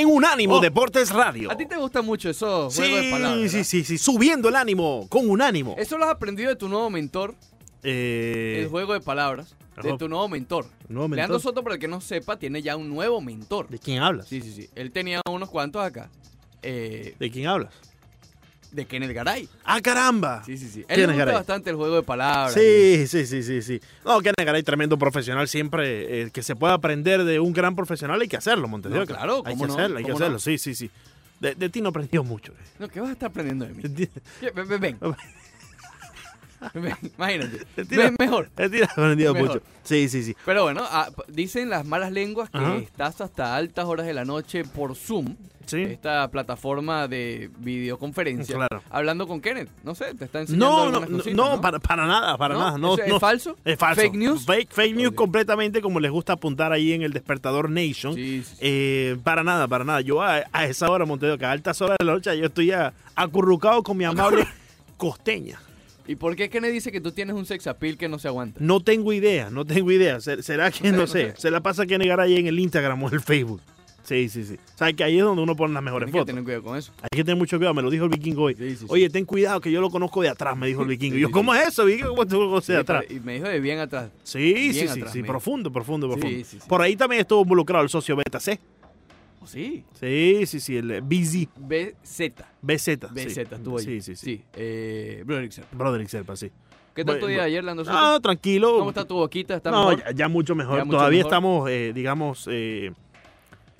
en Unánimo Oh. Deportes Radio. ¿A ti te gusta mucho eso, Sí, juego de palabras? sí, ¿verdad? sí, sí, subiendo el ánimo con Unánimo. Eso lo has aprendido de tu nuevo mentor, Eh, el juego de palabras, de tu nuevo mentor. ¿Nuevo Leandro mentor? Soto, para el que no sepa, tiene ya un nuevo mentor. ¿De quién hablas? Sí, sí, sí. Él tenía unos cuantos acá. eh, ¿De quién hablas? De Kenneth Garay. ¡Ah, caramba! Sí, sí, sí. Él Kenneth le gusta Garay. bastante el juego de palabras. Sí, sí, sí, sí, sí. No, que Negaray, tremendo profesional. Siempre eh, que se pueda aprender de un gran profesional hay que hacerlo, Montes de No, claro, Hay ¿cómo que no? hacerlo, hay que ¿Cómo hacerlo. no? Sí, sí, sí. De, de ti no aprendió mucho. No, ¿qué vas a estar aprendiendo de mí? Ven. Ven, Imagínate. de ti no- Ven mejor. de ti no aprendido Mejor. mucho. Sí, sí, sí. Pero bueno, ah, dicen las malas lenguas que Ajá. estás hasta altas horas de la noche por Zoom, Sí. esta plataforma de videoconferencia, Claro. hablando con Kenneth. No sé, te está enseñando No, no, algunas no, cositas, no, Para, para nada, para ¿No? nada. No, ¿Eso es falso? Es falso. ¿Fake news? Fake, fake news completamente como les gusta apuntar ahí en el Despertador Nation. Sí, sí, sí. Eh, para nada, para nada. Yo a, a esa hora, Montevideo, que a altas horas de la noche, yo estoy acurrucado con mi amable costeña. ¿Y por qué Kenneth dice que tú tienes un sex appeal que no se aguanta? No tengo idea, no tengo idea. Se- ¿Será que No sé, no. Se la pasa que negar ahí en el Instagram o en el Facebook. Sí, sí, sí. O sea, que ahí es donde uno pone las mejores Tienes que fotos. tener cuidado con eso. Hay que tener mucho cuidado, me lo dijo el vikingo hoy. Sí, sí, sí. Oye, ten cuidado que yo lo conozco de atrás, me dijo el vikingo. Y yo, ¿cómo es eso, vikingo? ¿Cómo tú lo conoces de atrás? y me dijo de bien atrás. Sí, sí, Bien sí, atrás, sí, mira. profundo, profundo, profundo. Por ahí también estuvo involucrado el socio Beta C. Sí. Sí, sí, sí, el eh, BZ, BZ. BZ. BZ sí. estuvo ahí. Sí, sí, sí. Sí. Eh, Broderick Serpa. Broderick Serpa, sí. ¿Qué tal tu día ayer, Lando? Ah, tranquilo. ¿Cómo está tu boquita? ¿Está no, mejor? ya, ya mucho mejor. Ya mucho Todavía mejor. estamos, eh, digamos, eh,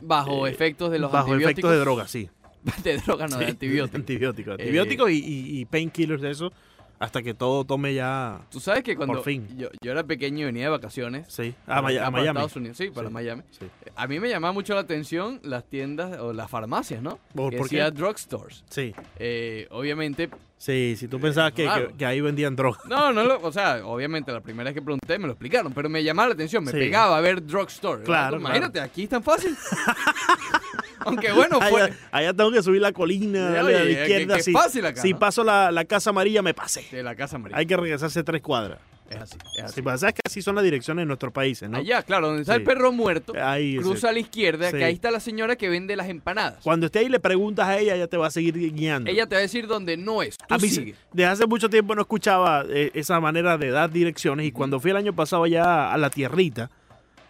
Bajo eh, efectos de los bajo antibióticos. efectos de droga, sí. de droga, no, de antibióticos. Antibióticos. Antibióticos y, y, y painkillers de eso, hasta que todo tome ya. Tú sabes que cuando Por fin. Yo, yo era pequeño y venía de vacaciones. Sí. A, Maya- acá, a Miami. Estados Unidos, sí, para Sí. Miami. Sí. A mí me llamaba mucho la atención las tiendas o las farmacias, ¿no? ¿Por- que por decía qué? drugstores. Sí. Eh, obviamente, Sí, si tú pensabas que, que- que ahí vendían droga. no, no, lo, o sea, obviamente la primera vez que pregunté me lo explicaron, pero me llamaba la atención, me Sí. pegaba a ver drugstore. Claro, Imagínate, aquí es tan fácil. Aunque bueno, fue... allá, allá tengo que subir la colina, Oye, darle a la que- izquierda. que si, fácil acá, si ¿no? paso la, la casa amarilla, me pasé. De la casa amarilla. Hay que regresarse tres cuadras. Es así, es así. Sí, pues, sabes que así son las direcciones en nuestros países, ¿no? Allá, claro, donde está Sí. el perro muerto, Ahí, sí. cruza a la izquierda, que ahí está la señora que vende las empanadas. Cuando esté ahí le preguntas a ella, ella te va a seguir guiando. Ella te va a decir dónde no es. Tú a mí se- sigue. desde hace mucho tiempo no escuchaba eh, esa manera de dar direcciones y cuando fui el año pasado allá a la tierrita,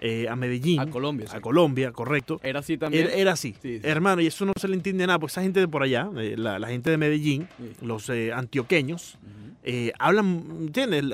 eh, a Medellín, A Colombia, sí. a Colombia, correcto, Era así también. era, era así, Sí, sí. hermano, y eso no se le entiende nada, porque esa gente de por allá, eh, la, la gente de Medellín, los eh, antioqueños, eh, hablan, ¿entiendes?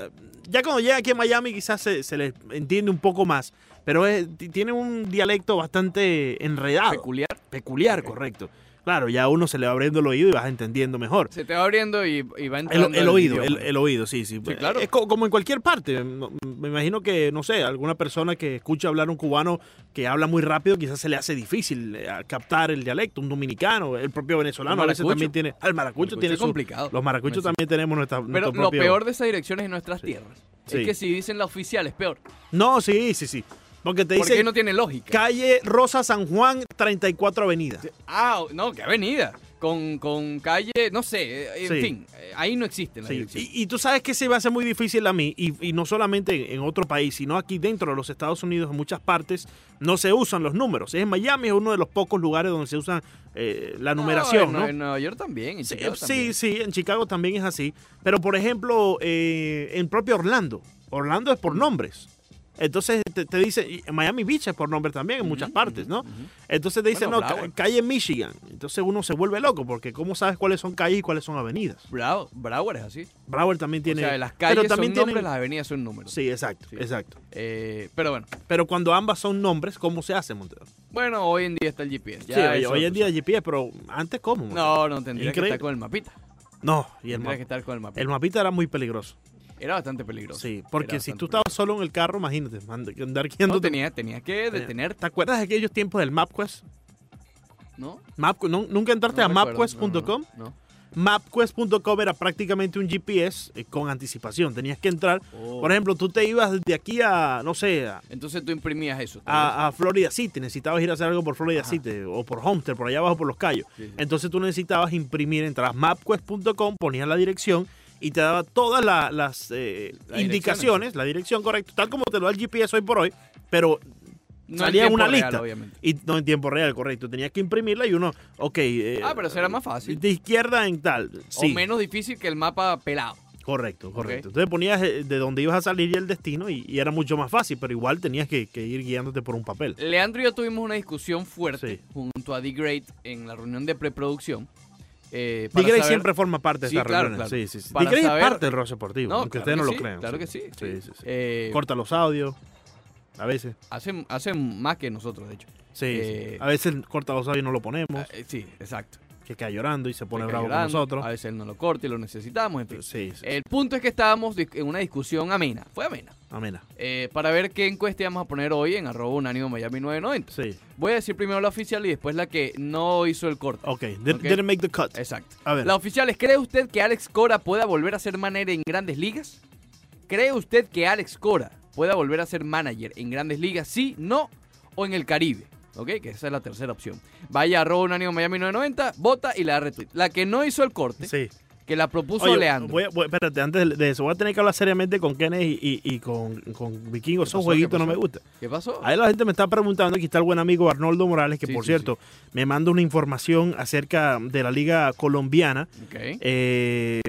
Ya cuando llega aquí a Miami quizás se, se les entiende un poco más, pero es- tiene un dialecto bastante enredado. Peculiar. Peculiar, correcto. Claro, ya uno se le va abriendo el oído y vas entendiendo mejor. Se te va abriendo y, y va El, entrando. el oído, el, idioma. el oído, sí, sí. Sí, claro. Es co- como en cualquier parte. Me imagino que, no sé, alguna persona que escucha hablar un cubano que habla muy rápido, quizás se le hace difícil eh, captar el dialecto. Un dominicano, el propio venezolano, a veces también tiene. el maracucho Maracucho tiene es su- complicado. Los maracuchos Sí. también tenemos nuestra. Pero nuestro lo propio- peor de esas direcciones en nuestras tierras Sí. es que si dicen la oficial es peor. No, sí, sí, sí. Porque te Porque dice no tiene lógica. calle Rosa San Juan, 34 Avenida. Ah, no, qué avenida. Con, con calle, no sé, eh, en Sí. fin, eh, ahí no existen las Sí. Y, y tú sabes que se me hace muy difícil a mí, y, y no solamente en otro país, sino aquí dentro de los Estados Unidos, en muchas partes, no se usan los números. En Miami es uno de los pocos lugares donde se usan eh, la numeración, No, ¿no? en, Nueva York también, en Sí, Chicago sí, sí, en Chicago también es así. Pero, por ejemplo, eh, en propio Orlando, Orlando es por nombres. Entonces te, te dice, Miami Beach es por nombre también en muchas partes, ¿no? Entonces te dicen, Bueno, no, ca- calle Michigan. Entonces uno se vuelve loco porque ¿cómo sabes cuáles son calles y cuáles son avenidas? Bravo, Broward es así. Broward también tiene... o sea, las calles pero también son nombres, tienen- las avenidas son números. Sí, exacto, Sí. exacto. Eh, pero bueno, Pero cuando ambas son nombres, ¿cómo se hace, Montero? bueno, hoy en día está el GPS. ya sí, hoy, en día sabes. GPS, pero antes ¿cómo? Montero? No, no, tendría que estar con el mapita. No, y el, mapa- que estar con el mapita. el mapita era muy peligroso. Era bastante peligroso. Sí, porque si tú estabas solo en el carro, imagínate, andar guiando. No, tenía, tenía que detener, ¿Te acuerdas de aquellos tiempos del MapQuest? ¿no? Map, ¿nu- ¿Nunca entraste No a mapquest.com? No, no, no. Mapquest.com era prácticamente un GPS eh, con anticipación. Tenías que entrar. Oh. Por ejemplo, tú te ibas de aquí a, no sé, a, Entonces tú imprimías eso. a- a Florida City. Necesitabas ir a hacer algo por Florida Ajá. City o por Homestead, por allá abajo por los. Sí, sí. Entonces tú necesitabas imprimir, entrabas mapquest.com, ponías la dirección y te daba todas la- las eh, indicaciones, la dirección correcta, tal como te lo da el GPS hoy por hoy, pero No salía una real, lista. obviamente. Y no en tiempo real, correcto. Tenías que imprimirla y uno, ok. eh, Ah, pero eso era más fácil. De izquierda en tal. Sí, O menos difícil que el mapa pelado. correcto, correcto. Entonces ponías eh, de dónde ibas a salir y el destino y, y era mucho más fácil, pero igual tenías que, que ir guiándote por un papel. Leandro y yo tuvimos una discusión fuerte Sí. junto a The Great en la reunión de preproducción. Eh, Grey saber- siempre forma parte de Sí, estas claro. Sí, sí, sí. Saber- es parte del rol deportivo, No, aunque claro ustedes no lo crean. claro que sí. Eh, Corta los audios. A veces. hacen, hacen más que nosotros, de hecho. Sí, Eh. A veces corta los audios y no lo ponemos. Eh, sí, exacto. Que queda llorando y se pone Se bravo con nosotros. A veces él no lo corta y lo necesitamos, en fin. Sí, sí. El punto es que estábamos en una discusión amena. Fue amena. Amena. eh, para ver qué encuesta íbamos a poner hoy en arroba unánimo Miami 990. Sí. Voy a decir primero la oficial y después la que no hizo el corte. Ok. Did, Ok. Didn't make the cut. Exacto. A ver. La oficial es, ¿cree usted que Alex Cora pueda volver a ser manager en grandes ligas? ¿Cree usted que Alex Cora pueda volver a ser manager en grandes ligas? Sí, no o en el Caribe. ¿Ok? Que esa es la tercera opción. Vaya a arroba unánimo Miami 990, vota y la da retweet. La que no hizo el corte, Sí. que la propuso Oye, Leandro. voy a- voy- espérate, antes de eso, voy a tener que hablar seriamente con Kenneth y, y- y con, con Vikingo. Pasó? jueguitos ¿Qué no me pasó? gustan. ¿Qué pasó? Ahí la gente me está preguntando, aquí está el buen amigo Arnoldo Morales, que Sí, por sí, cierto me manda una información acerca de la liga colombiana, Ok. eh,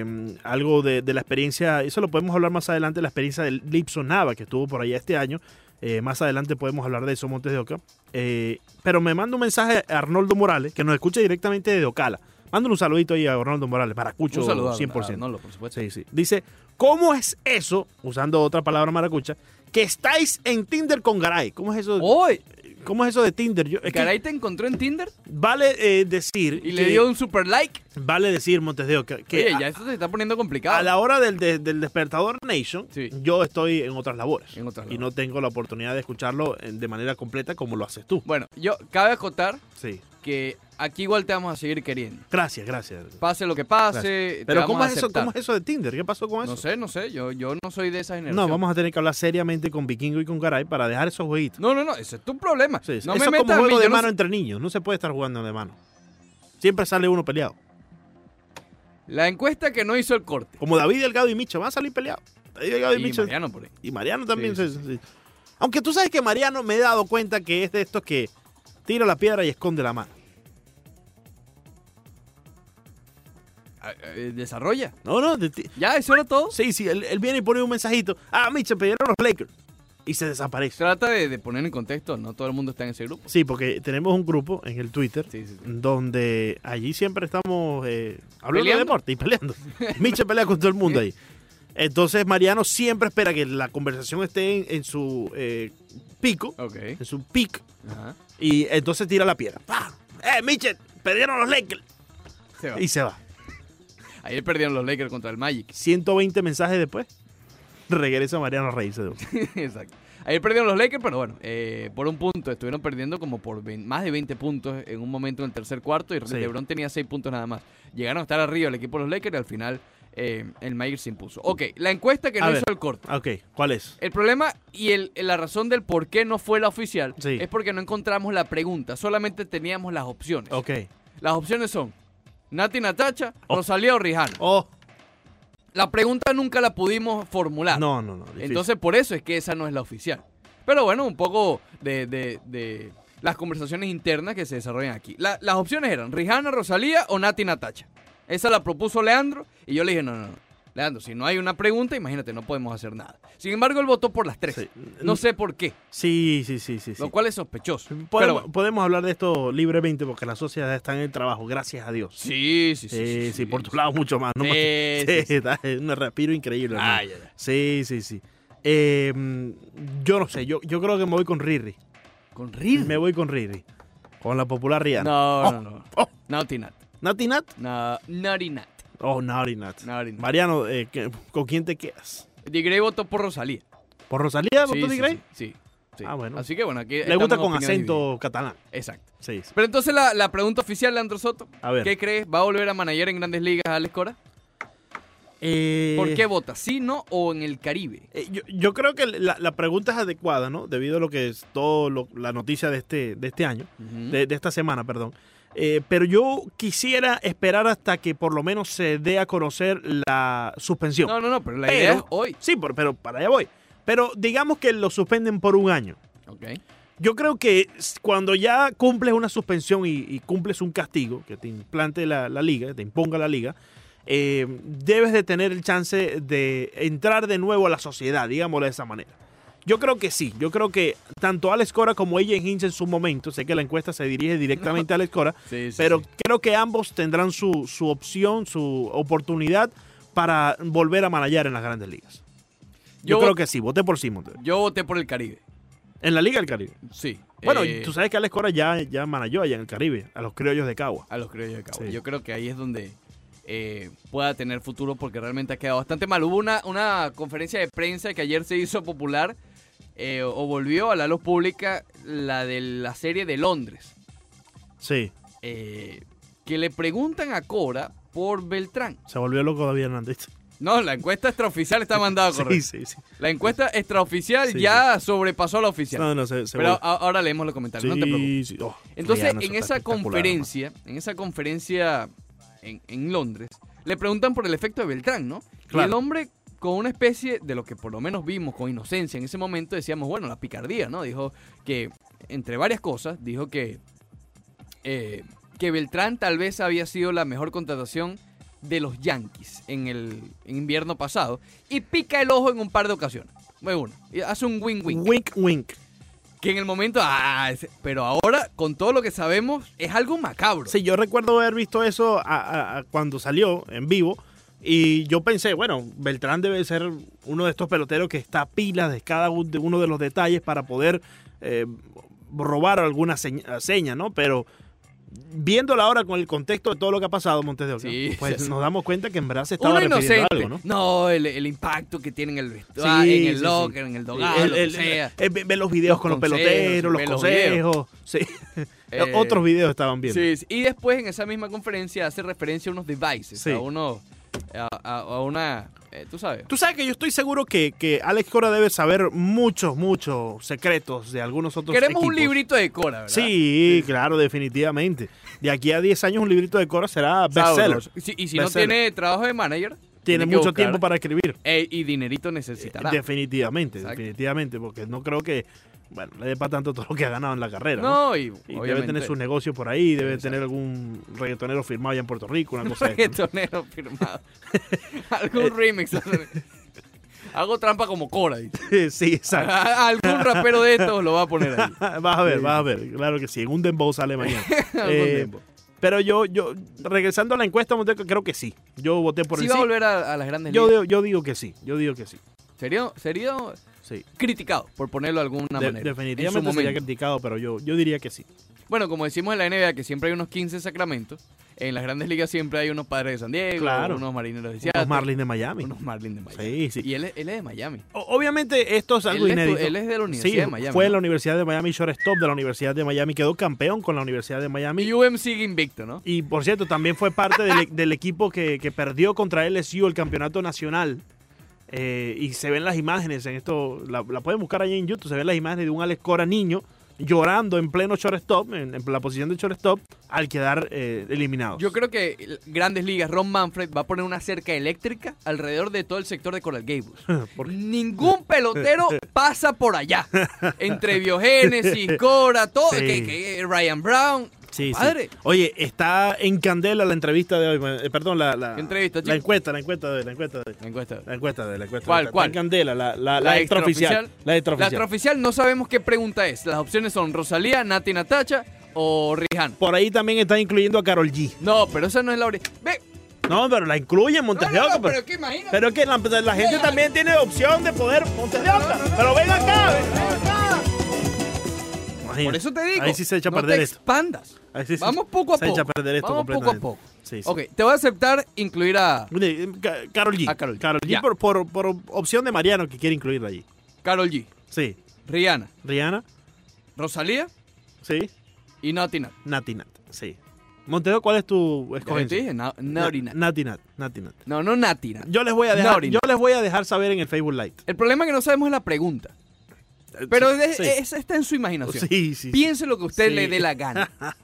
algo de, de la experiencia, eso lo podemos hablar más adelante, la experiencia del Lipson Nava, que estuvo por allá este año. Eh, más adelante podemos hablar de eso, Montes de Oca. Eh, pero me manda un mensaje a Arnoldo Morales, que nos escucha directamente desde Ocala. Mándale un saludito ahí a Arnoldo Morales, maracucho Un saludo a- 100%. a Arnoldo, por supuesto. Sí, sí. Dice, ¿cómo es eso, usando otra palabra maracucha, que estáis en Tinder con Garay? ¿Cómo es eso? ¡Hoy! ¿Cómo es eso de Tinder? Yo, es que ¿Garay te encontró en Tinder? vale eh, decir Y le dio un super like. vale decir Montes de Oca, que Oye, a, ya esto se está poniendo complicado. a la hora del, de- del despertador Nation, Sí. yo estoy en otras labores En otras y no tengo la oportunidad de escucharlo de manera completa como lo haces tú. Bueno, yo cabe acotar Sí. Que aquí igual te vamos a seguir queriendo. Gracias, gracias. Pase lo que pase. Pero ¿cómo es, eso. ¿cómo es eso de Tinder? ¿Qué pasó con eso? No sé, no sé. Yo, yo no soy de esa generación. No, vamos a tener que hablar seriamente con Vikingo y con Garay para dejar esos jueguitos. No, no, no. Ese es tu problema. Sí, sí. No Eso me es como mí, juego de no mano entre niños. No se puede estar jugando de mano. Siempre sale uno peleado. La encuesta que no hizo el corte. Como David Delgado y Micho van a salir peleados. David Delgado y, Y Micho. Mariano por ahí. Y Mariano también. Sí, Aunque tú sabes que Mariano me he dado cuenta que es de estos que tira la piedra y esconde la mano. Eh, Desarrolla. No, no. de ti- Ya, eso era todo. Sí, sí. Él, él viene y pone un mensajito. Ah, Micho, pidieron los Lakers. Y se desaparece. Trata de, de poner en contexto. No todo el mundo está en ese grupo. Sí, porque tenemos un grupo en el Twitter Sí, sí, sí. donde allí siempre estamos eh, hablando ¿Peleando? de deporte y peleando. Miche pelea con todo el mundo ahí. Entonces Mariano siempre espera que la conversación esté en, en su eh, pico, Ok. en su pic, Ajá. y entonces tira la piedra. ¡Pah! ¡Eh, Miche! ¡Perdieron los Lakers! Se va. Y se va. Ayer perdieron los Lakers contra el Magic. 120 mensajes después, regresa Mariano a uno. Exacto. Ayer perdieron los Lakers, pero bueno, eh, por un punto. Estuvieron perdiendo como por más de 20 puntos en un momento en el tercer cuarto y Sí. LeBron tenía 6 puntos nada más. Llegaron a estar arriba el equipo de los Lakers y al final eh, el Magic se impuso. Ok, la encuesta que no hizo el corte. Ok, ¿cuál es? El problema y el, la razón del por qué no fue la oficial Sí. es porque no encontramos la pregunta, solamente teníamos las opciones. Ok. Las opciones son Nati Natacha, Oh. Rosalía o Rihanna. Oh, La pregunta nunca la pudimos formular. no, no, no. difícil. Entonces, por eso es que esa no es la oficial. Pero bueno, un poco de, de- de las conversaciones internas que se desarrollan aquí. La- las opciones eran Rihanna, Rosalía o Nati Natacha. Esa la propuso Leandro y yo le dije, no, no, no. Leandro, si no hay una pregunta, imagínate, no podemos hacer nada. Sin embargo, él votó por las tres. Sí. No sé por qué, Sí, sí, sí, sí. sí. lo cual es sospechoso. Pero Podemos, bueno. podemos hablar de esto libremente porque la sociedad está en el trabajo, gracias a Dios. Sí, sí, sí. Sí, sí, por tu lado mucho más. ¿no? Sí, está un respiro increíble. Ay, ay, ay. Sí, sí, sí. Eh, mm, yo no sé, yo, yo creo que me voy con Riri. ¿Con Riri? Me voy con Riri. Con la popular Rihanna. No, Oh, no, no. oh. Naughty Nat. ¿Nati Nat? No, Naughty Nat. Oh, Naughty Nat. Naughty Nat. Mariano, eh, ¿qué- ¿con quién te quedas? The Grey votó por Rosalía. ¿Por Rosalía votó sí, Di Grey? Sí, sí, sí. Ah, bueno. Así que bueno, aquí Le gusta con acento divididas. catalán. Exacto. Sí. Pero entonces la, la pregunta oficial, Leandro Soto. A ver. ¿Qué crees? ¿Va a volver a manager en grandes ligas Alex Cora? Eh, ¿Por qué vota? ¿Sí, no o en el Caribe? Eh, yo, yo creo que la, la pregunta es adecuada, ¿no? Debido a lo que es todo lo- la noticia de este, de este año, Ujú. de, de esta semana, perdón. Eh, pero yo quisiera esperar hasta que por lo menos se dé a conocer la suspensión. No, no, no, pero la Pero- idea es hoy. Sí, por- pero para allá voy. Pero digamos que lo suspenden por un año. Ok. Yo creo que cuando ya cumples una suspensión y, y cumples un castigo que te implante la, la liga, te imponga la liga, eh, debes de tener el chance de entrar de nuevo a la sociedad, digámoslo de esa manera. Yo creo que sí, yo creo que tanto Alex Cora como ella Hinch en su momento, sé que la encuesta se dirige directamente a Alex Cora, Sí, sí, pero sí. creo que ambos tendrán su, su opción, su oportunidad para volver a manallar en las grandes ligas. Yo, Yo- creo que sí, voté por sí, Montero. Yo voté por el Caribe. En la Liga del Caribe. Sí. Bueno, Eh, tú sabes que Alex Cora ya, ya manalló allá en el Caribe, a los criollos de Cagua. A los criollos de. Sí. Yo creo que ahí es donde eh, pueda tener futuro porque realmente ha quedado bastante mal. Hubo una, una conferencia de prensa que ayer se hizo popular eh, o volvió a la luz pública, la de la serie de Londres, Sí, eh, que le preguntan a Cora por Beltrán. se volvió loco David Hernández. No, la encuesta extraoficial está mandada a correr. Sí, sí, sí. La encuesta extraoficial Sí, ya sobrepasó a la oficial. No, no, se, se Pero a- ahora leemos los comentarios, no te preocupes. sí. Oh, Entonces, en esa conferencia, en esa conferencia en, en Londres, le preguntan por el efecto de Beltrán, ¿no? Y Claro. el hombre, con una especie de lo que por lo menos vimos con inocencia en ese momento, decíamos, bueno, la picardía, ¿no? Dijo que, entre varias cosas, dijo que, eh, que Beltrán tal vez había sido la mejor contratación de los Yankees en el invierno pasado y pica el ojo en un par de ocasiones. Bueno, hace un win-win. Wink, wink. Que en el momento, ah, ese- pero ahora, con todo lo que sabemos, es algo macabro. Sí, yo recuerdo haber visto eso a- a- a cuando salió en vivo. Y yo pensé, bueno, Beltrán debe ser uno de estos peloteros que está a pilas de cada uno de los detalles para poder eh, robar alguna seña, seña, ¿no? Pero viéndola ahora con el contexto de todo lo que ha pasado, Montes de Oca, Sí, pues sí. nos damos cuenta que en verdad se estaba refiriendo algo, ¿no? ¿no? el, el impacto que tiene en el vestuario, Sí, en el locker, en el dogado, el- lo que el- sea. eh, ve, los videos Los con los consejos, peloteros, los consejos. Sí. Eh, Otros videos estaban viendo. Sí. Y después en esa misma conferencia hace referencia a unos devices, a uno, a, a- a una, eh, tú sabes. Tú sabes que yo estoy seguro que, que Alex Cora debe saber muchos, muchos secretos de algunos otros Queremos un librito de Cora, ¿verdad? Sí, claro, definitivamente. De aquí a 10 años un librito de Cora será bestseller. Sí, y si no tiene trabajo de manager, Tiene mucho buscar, tiempo para escribir. eh, y dinerito necesitará. Definitivamente, Exacto. definitivamente, porque no creo que, bueno, le dé para tanto todo lo que ha ganado en la carrera. ¿no? no, y, Y debe tener sus negocios por ahí, debe Exacto. tener algún reggaetonero firmado allá en Puerto Rico, una cosa reggaetonero firmado. Algún remix. Hago trampa como Cora. sí, exacto. Algún rapero de estos lo va a poner ahí. Vas a ver, vas a ver. Claro que sí, en un dembow sale mañana. Eh, dembow. Pero yo, yo, regresando a la encuesta, creo que sí. Yo voté por ¿Sí el va a sí. volver a, a las grandes Yo, ligas? digo- yo digo que sí, yo digo que sí. Sería, sería Sí. criticado, por ponerlo de alguna De- manera. definitivamente sería criticado, pero yo, yo diría que sí. Bueno, como decimos en la NBA, que siempre hay unos 15 sacramentos, en las grandes ligas siempre hay unos padres de San Diego, Claro. unos marineros de Seattle, Los Marlins de Miami. unos Marlins de Miami. Sí, sí. Y él, es- él es de Miami. O- Obviamente esto es algo Él es, inédito. él es de la Universidad Sí, de Miami. fue en ¿no? la Universidad de Miami, shortstop de la Universidad de Miami, quedó campeón con la Universidad de Miami. Y UM sigue invicto, ¿no? Y por cierto, también fue parte del, del equipo que, que perdió contra LSU el campeonato nacional. Eh, y se ven las imágenes en esto, la, la pueden buscar ahí en YouTube, se ven las imágenes de un Alex Cora niño llorando en pleno shortstop, en, en la posición de shortstop, al quedar eh, eliminado. Yo creo que Grandes Ligas, Ron Manfred va a poner una cerca eléctrica alrededor de todo el sector de Coral Gables. Ningún pelotero pasa por allá. Entre Biogénesis, Cora, todo. Sí. que- que Ryan Brown. Sí, sí. Padre. Oye, está en candela la entrevista de hoy, eh, perdón, la, la, ¿Qué entrevista, la chico? encuesta, la encuesta de la encuesta de La encuesta. la encuesta de la encuesta. ¿Cuál, Está cuál? en candela, la, la, la, extraoficial. La La extraoficial. extraoficial no sabemos qué pregunta es. Las opciones son Rosalía, Nati Natacha o Rihanna. Por ahí también está incluyendo a Carol G. No, pero esa no es la ori- Ve. No, pero la incluyen, No, Montes de no, Oca, no, pero, pero que imagínate. pero que la, la gente también tiene opción de poder Montes de Oca. Pero ven acá, ven acá. Por eso te digo. Ahí sí se echa a no perder te esto. expandas. Ahí sí se- Vamos poco a se poco. echa a perder esto Vamos poco a poco. Sí, sí. Ok, te voy a aceptar incluir a Mire, Ca- Karol G. A Karol G. Karol G por, por, por opción de Mariano que quiere incluirla allí. Carol G, Sí. Rihanna, Rihanna. Rosalía Sí. y Nati Nat. Nati Nat. Sí. Monteo, ¿cuál es tu escogencia? dije, Na- Naughty Nat. No, no Nati Nat. Yo les voy a dejar, yo les voy a dejar saber en el Facebook Live. El problema es que no sabemos la pregunta. Pero es- Sí. es- está en su imaginación. Sí, sí. Piense lo que usted Sí. le dé la gana.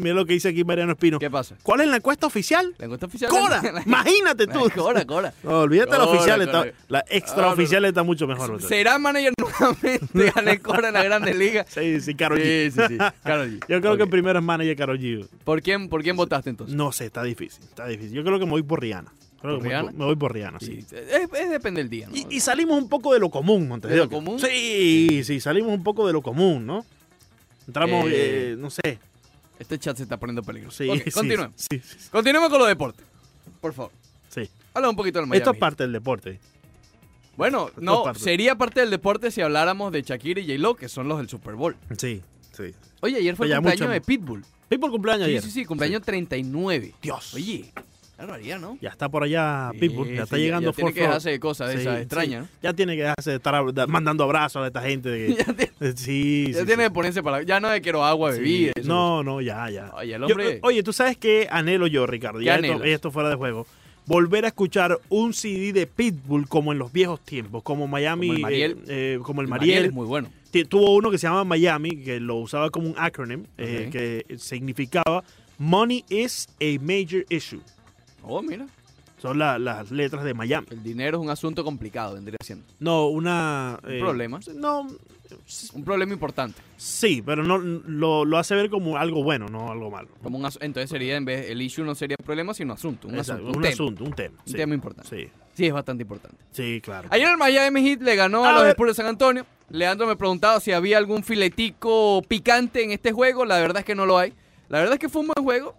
Mira lo que dice aquí Mariano Espino. ¿Qué pasa? ¿Cuál es la encuesta oficial? La encuesta oficial. ¡Cora! La- Imagínate la- tú. Cora, Cora. No, olvídate la Cora, oficial, Cora. está, la extraoficial está mucho mejor. ¿Será manager nuevamente Alex Cora en la Grandes Ligas? Sí, sí, Karol G. Sí, sí, sí. Karol G. Yo creo Ok. que primero es manager Karol G. ¿Por quién, ¿Por quién votaste entonces? No sé, está difícil, está difícil. Yo creo que me voy por Rihanna. Creo ¿Por que me voy por- Me voy por Rihanna, sí. Sí, Es, es depende del día, ¿no? Y, y salimos un poco de lo común, Montes ¿De lo común? Sí, sí, salimos un poco de lo común, ¿no? Entramos, Eh, eh, no sé. Este chat se está poniendo peligroso. Sí, Ok, sí, continuemos. Sí, sí, sí, Continuemos con los deportes. Por favor. sí. Habla un poquito del Miami. Esto es parte del deporte. Bueno, Esto no, parte. sería parte del deporte si habláramos de Shakira y J-Lo, que son los del Super Bowl. Sí, sí. Oye, ayer fue el cumpleaños mucho- de Pitbull. ¿Y por cumpleaños Sí, ayer? sí, sí, cumpleaños 39. Dios. Oye, ¿no? Ya está por allá Pitbull, Sí, ya está sí, llegando ya tiene Fort que dejarse de cosas de Sí, esas sí. extrañas, Ya tiene que dejarse de estar mandando abrazos a esta gente. de que- Ya tiene, Eh, sí, ya sí, tiene sí. que ponerse para... Ya no de quiero agua, bebida. eso. No, no, ya, ya. Oye, el Yo- hombre... oye, tú sabes qué anhelo yo, Ricardo. ¿Qué Ya esto, esto fuera de juego. Volver a escuchar un CD de Pitbull como en los viejos tiempos, como Miami, Como el Mariel. eh, eh, como el el Mariel. es muy bueno. Tuvo uno que se llama Miami, que lo usaba como un acronym, eh, que significaba Money is a major issue. Oh, mira. Son la- las letras de Miami. El dinero es un asunto complicado, vendría siendo. No, una... ¿Un eh, problema? No, Un problema importante. sí, pero no lo, lo hace ver como algo bueno, no algo malo. Como un asu- Entonces sería, en vez, el issue no sería problema, sino asunto. Un Exacto, asunto. Un, tema. asunto, un tema. Un sí. tema importante. Sí, Sí, es bastante importante. sí, claro. Ayer el Miami Heat le ganó a, A los ver. Spurs de San Antonio. Leandro me preguntaba si había algún filetico picante en este juego. La verdad es que no lo hay. La verdad es que fue un buen juego,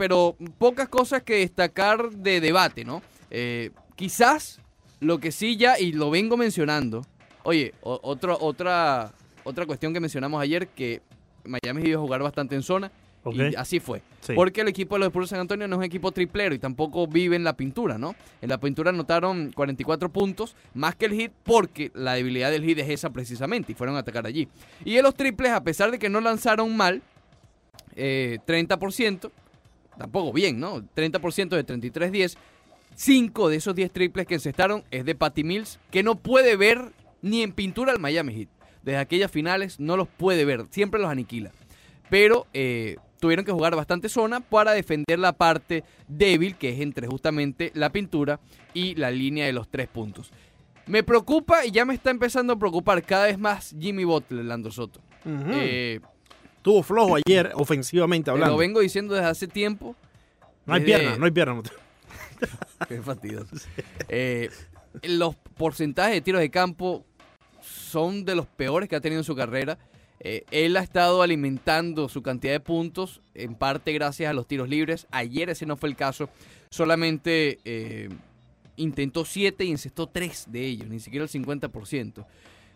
pero pocas cosas que destacar de debate, ¿no? Eh, quizás lo que sí ya, y lo vengo mencionando. Oye, otro, otra, otra cuestión que mencionamos ayer, que Miami iba a jugar bastante en zona. Y así fue. Sí. Porque el equipo de los Spurs de San Antonio no es un equipo triplero y tampoco vive en la pintura, ¿no? En la pintura anotaron 44 puntos, más que el hit, porque la debilidad del hit es esa precisamente, y fueron a atacar allí. Y en los triples, a pesar de que no lanzaron mal, eh, 30%, tampoco bien, ¿no? 30% de 33-10, 5 de esos 10 triples que encestaron es de Patty Mills, que no puede ver ni en pintura al Miami Heat. Desde aquellas finales no los puede ver, siempre los aniquila. Pero eh, tuvieron que jugar bastante zona para defender la parte débil, que es entre justamente la pintura y la línea de los tres puntos. Me preocupa y ya me está empezando a preocupar cada vez más Jimmy Butler, Lando Soto. Eh, Tuvo flojo ayer, ofensivamente te hablando. lo vengo diciendo desde hace tiempo. no hay pierna, no hay pierna. Qué fastidioso. Eh, los porcentajes de tiros de campo son de los peores que ha tenido en su carrera. Eh, él ha estado alimentando su cantidad de puntos, en parte gracias a los tiros libres. Ayer ese no fue el caso. Solamente eh, intentó 7 y encestó 3 de ellos, ni siquiera el 50%.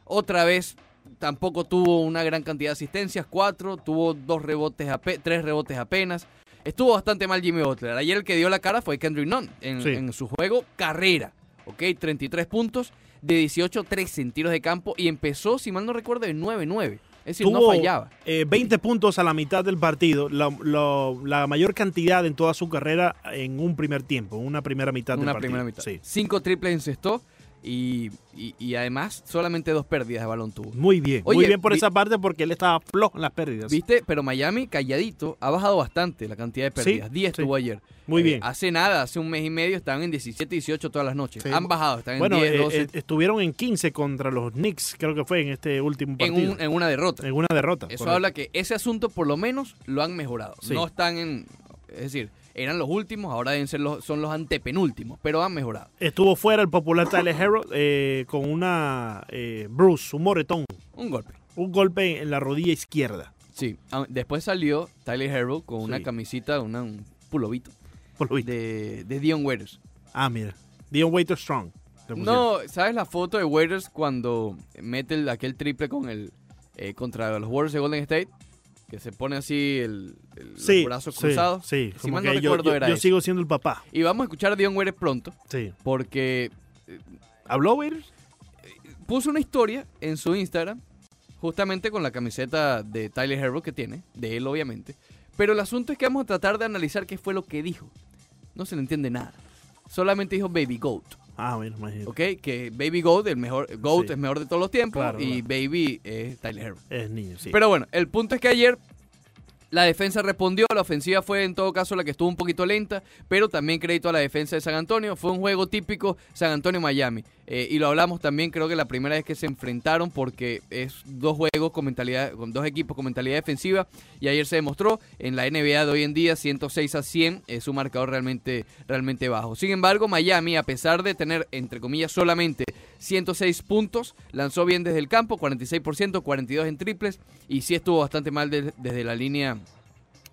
Otra vez tampoco tuvo una gran cantidad de asistencias, 4, tuvo dos rebotes, tres rebotes apenas. Estuvo bastante mal Jimmy Butler. Ayer el que dio la cara fue Kendrick Nunn en, Sí. en su juego carrera. ¿Ok? 33 puntos de 18-13 en tiros de campo y empezó, si mal no recuerdo, de 9-9. Es decir, no Tuvo fallaba. eh, 20 puntos a la mitad del partido, la, mayor cantidad en toda su carrera en un primer tiempo, una primera mitad del Una partido. primera mitad. Sí. Cinco triples encestó y, y, y además solamente dos pérdidas de balón tuvo. Muy bien, muy bien por vi- esa parte porque él estaba flojo en las pérdidas. ¿Viste? Pero Miami, calladito, ha bajado bastante la cantidad de pérdidas. Sí, 10 sí. tuvo ayer. Muy Eh, bien. Hace nada, hace un mes y medio, estaban en 17, 18 todas las noches. Sí. Han bajado, están en Bueno, 10, eh, 12. eh, estuvieron en 15 contra los Knicks, creo que fue en este último en, partido. un- en una derrota. En una derrota. Eso correcto. habla que ese asunto por lo menos lo han mejorado. No están en... Es decir, eran los últimos, ahora deben ser los, son los antepenúltimos, pero han mejorado. Estuvo fuera el popular Tyler Hero eh, con una eh, bruise, un moretón, Un golpe. un golpe en la rodilla izquierda. Sí. Ah, Después salió Tyler Herro con una Sí. camisita, una, un pulovito Por lo visto. de, de Dion Waiters. Ah, mira. Dion Waiter Strong. No, ¿sabes la foto de Waiters cuando mete el- aquel triple con el eh, contra los Warriors de Golden State? Que se pone así el, el- Sí, los brazos sí, cruzados. Sí, Si mal no que recuerdo yo- era yo sigo siendo el papá. Y vamos a escuchar a Dion Waiters pronto, Sí. porque ¿Habló Waiters? puso una historia en su Instagram, justamente con la camiseta de Tyler Herro que tiene, de él obviamente. Pero el asunto es que vamos a tratar de analizar qué fue lo que dijo. No se le entiende nada. Solamente dijo Baby Goat, Ah, bueno, imagínate. ¿ok? Que Baby Goat, el mejor, Goat Sí. es mejor de todos los tiempos Claro, y claro. Baby es Tyler Herro. Es niño, sí. Pero bueno, el punto es que ayer La defensa respondió, la ofensiva fue en todo caso la que estuvo un poquito lenta, pero también crédito a la defensa de San Antonio. Fue un juego típico San Antonio-Miami. Eh, y lo hablamos también, creo que la primera vez que se enfrentaron, porque es dos juegos con mentalidad, con dos equipos con mentalidad defensiva. Y ayer se demostró en la NBA de hoy en día, 106 a 100, es un marcador realmente, realmente bajo. Sin embargo, Miami, a pesar de tener, entre comillas, solamente 106 puntos, lanzó bien desde el campo, 46%, 42 en triples, y sí estuvo bastante mal de- desde la línea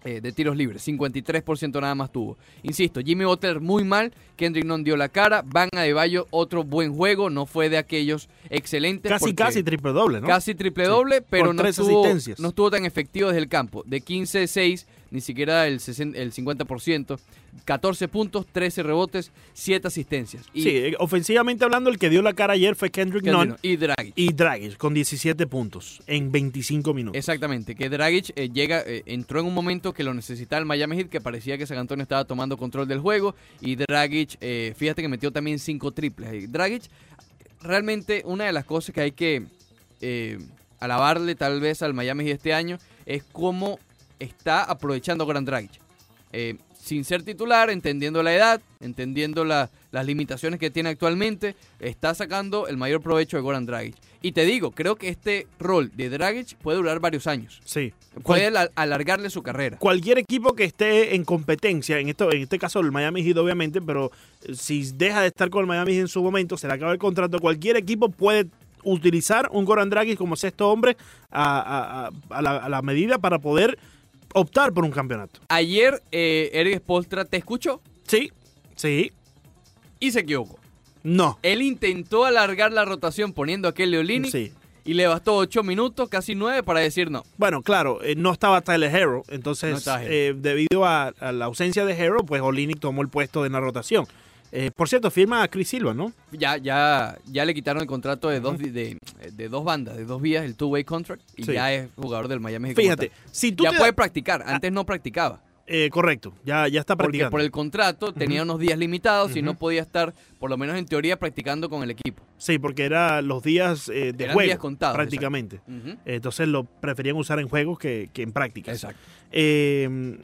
eh, de tiros libres, 53% nada más tuvo. Insisto, Jimmy Butler muy mal, Kendrick Nunn dio la cara, Van Adebayo otro buen juego, no fue de aquellos excelentes. Casi, casi triple doble, ¿no? Casi triple doble, pero no estuvo, no estuvo tan efectivo desde el campo. De 15-6, ni siquiera el, 60 el 50%. 14 puntos, 13 rebotes, 7 asistencias. Y, Sí, eh, ofensivamente hablando, el que dio la cara ayer fue Kendrick Kendrick Nunn y Dragic. y Dragic con 17 puntos en 25 minutos. Exactamente, que Dragic eh, llega, eh, entró en un momento que lo necesitaba el Miami Heat, que parecía que San Antonio estaba tomando control del juego. Y Dragic, eh, fíjate que metió también 5 triples. Dragic, realmente una de las cosas que hay que alabarle tal vez al Miami Heat este año es cómo está aprovechando a Goran Dragic. Eh, sin ser titular, entendiendo la edad, entendiendo la- las limitaciones que tiene actualmente, está sacando el mayor provecho de Goran Dragic. Y te digo, creo que este rol de Dragic puede durar varios años. Sí. Puede ala- alargarle su carrera. Cualquier equipo que esté en competencia, en, esto, en este caso el Miami Heat obviamente, pero eh, si deja de estar con el Miami Heat en su momento, se le acaba el contrato, cualquier equipo puede utilizar un Goran Dragic como sexto hombre a, a- a- a la, a la medida para poder optar por un campeonato. Ayer eh, Eric Spolstra te escuchó Sí, sí, y se equivocó. no. Él intentó alargar la rotación poniendo a Kelly Olynyk Sí. y le bastó 8 minutos, casi 9 para decir no. Bueno, claro, eh, no estaba Tyler Hero, entonces No estaba Hero. eh, debido a, a la ausencia de Hero, pues Olinick tomó el puesto de la rotación. Eh, por cierto, firma a Chris Silva, ¿no? Ya, ya, ya le quitaron el contrato de dos, de, de dos bandas, de dos vías, el two-way contract, y Sí. ya es jugador del Miami Heat Fíjate, si tú Ya puede da- practicar, antes no practicaba. eh, correcto, ya, ya está Porque practicando. por el contrato tenía unos días limitados y no podía estar, por lo menos en teoría, practicando con el equipo. Sí, porque era los días eh, de Eran juego, días contados, prácticamente. Entonces lo preferían usar en juegos que, que en prácticas. Exacto. Eh,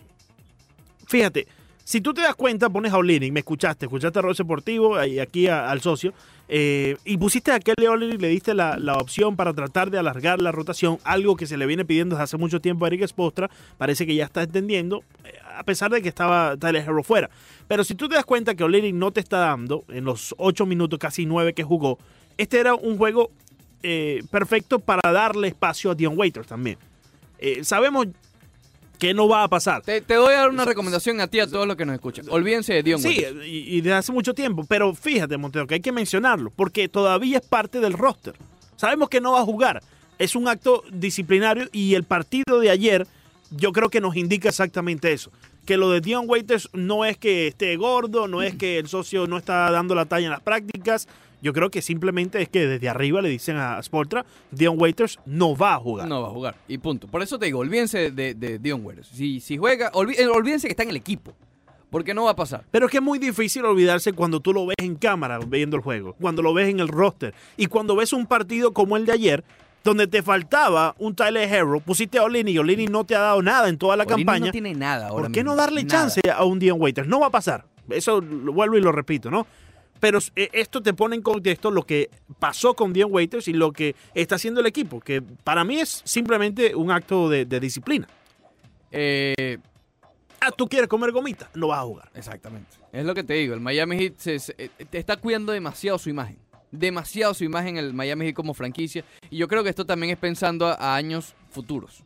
fíjate, si tú te das cuenta, pones a Olinick, me escuchaste, escuchaste a Rol Deportivo aquí al socio, eh, y pusiste a Kelly Olinick, le diste la, la opción para tratar de alargar la rotación, algo que se le viene pidiendo desde hace mucho tiempo a Eric Spostra, parece que ya está entendiendo, eh, a pesar de que estaba Tyler Hero fuera. Pero si tú te das cuenta que Olinick no te está dando, en los 8 minutos, casi 9 que jugó, este era un juego eh, perfecto para darle espacio a Dion Waiters también. Sabemos que no va a pasar. Te, a dar una recomendación a ti, a todos los que nos escuchan. Olvídense de Dion Sí, Waiters. y, y desde hace mucho tiempo. Pero fíjate, Montero, que hay que mencionarlo, porque todavía es parte del roster. Sabemos que no va a jugar. Es un acto disciplinario y el partido de ayer yo creo que nos indica exactamente eso. Que lo de Dion Waiters no es que esté gordo, no es que el socio no está dando la talla en las prácticas. Yo creo que simplemente es que desde arriba le dicen a Sportra, Dion Waiters no va a jugar. No va a jugar. Y punto. Por eso te digo, olvídense de, de Dion Waiters. Si, si juega, olví- eh, olvídense que está en el equipo. Porque no va a pasar. Pero es que es muy difícil olvidarse cuando tú lo ves en cámara viendo el juego, cuando lo ves en el roster y cuando ves un partido como el de ayer, donde te faltaba un Tyler Hero, pusiste a Olini y Olini no te ha dado nada en toda la Olinick campaña. no tiene nada ahora ¿Por qué mismo. no darle Nada. chance a un Dion Waiters? No va a pasar. Eso lo vuelvo y lo repito, ¿no? Pero eh, esto te pone en contexto lo que pasó con Dion Waiters y lo que está haciendo el equipo, que para mí es simplemente un acto de, de disciplina. Eh, Ah, tú quieres comer gomita, no vas a jugar. exactamente. Es lo que te digo. El Miami Heat se, se- eh, te está cuidando demasiado su imagen. Demasiado su imagen el Miami Heat como franquicia. Y yo creo que esto también es pensando a, a años futuros.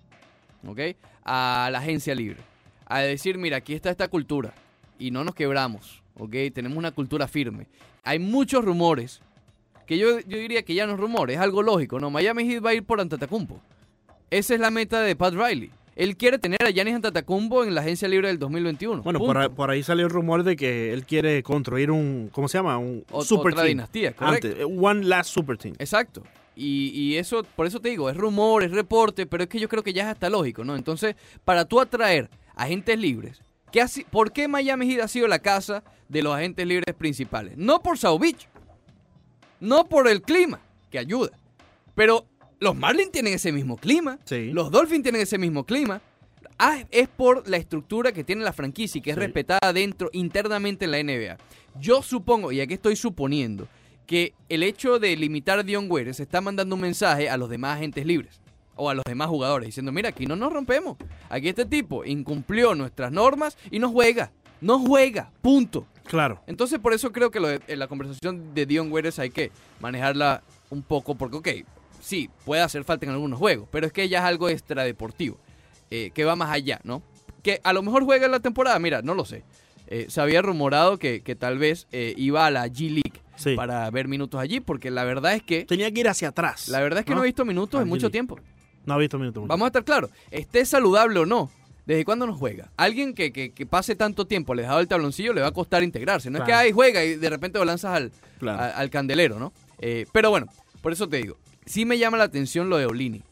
¿Ok? A la agencia libre. A decir, mira, aquí está esta cultura. Y no nos quebramos. ¿Ok? Tenemos una cultura firme. Hay muchos rumores. Que yo, yo diría que ya no es rumor. Es algo lógico. No, Miami Heat va a ir por Antetokounmpo. Esa es la meta de Pat Riley. Él quiere tener a Giannis Antetokounmpo en la agencia libre del 2021. Bueno, por ahí, por ahí salió el rumor de que él quiere construir un, ¿cómo se llama? Un Ot- super otra team. dinastía, correcto. Antes, eh, one last super team. Exacto. Y, y eso, por eso te digo, es rumor, es reporte, pero es que yo creo que ya es hasta lógico, ¿no? Entonces, para tú atraer agentes libres, ¿qué ha si- ¿por qué Miami Heat ha sido la casa de los agentes libres principales? No por South Beach, no por el clima, que ayuda, pero los Marlins tienen ese mismo clima, Sí. los Dolphins tienen ese mismo clima, A es por la estructura que tiene la franquicia y que es Sí. respetada dentro, internamente en la NBA. Yo supongo, y aquí estoy suponiendo, que el hecho de limitar a Dion Waiters está mandando un mensaje a los demás agentes libres o a los demás jugadores diciendo, mira, aquí no nos rompemos. Aquí este tipo incumplió nuestras normas y no juega. No juega, punto. Claro. Entonces por eso creo que lo de- eh, la conversación de Dion Waiters hay que manejarla un poco porque, ok, sí, puede hacer falta en algunos juegos, pero es que ya es algo extradeportivo, eh, que va más allá, ¿no? Que a lo mejor juega en la temporada, mira, no lo sé. Eh, se había rumorado que, que tal vez eh, iba a la G League Sí. para ver minutos allí, porque la verdad es que Tenía que ir hacia atrás. la verdad es que no, he visto minutos en mucho tiempo. No ha visto minutos. Vamos a estar claros, esté saludable o no, ¿desde cuándo no juega? Alguien que, que- que pase tanto tiempo alejado del tabloncillo le va a costar integrarse. No es que ahí juega y de repente lo lanzas al, Claro. a- al candelero, ¿no? Eh, pero bueno, por eso te digo, sí me llama la atención lo de Olini.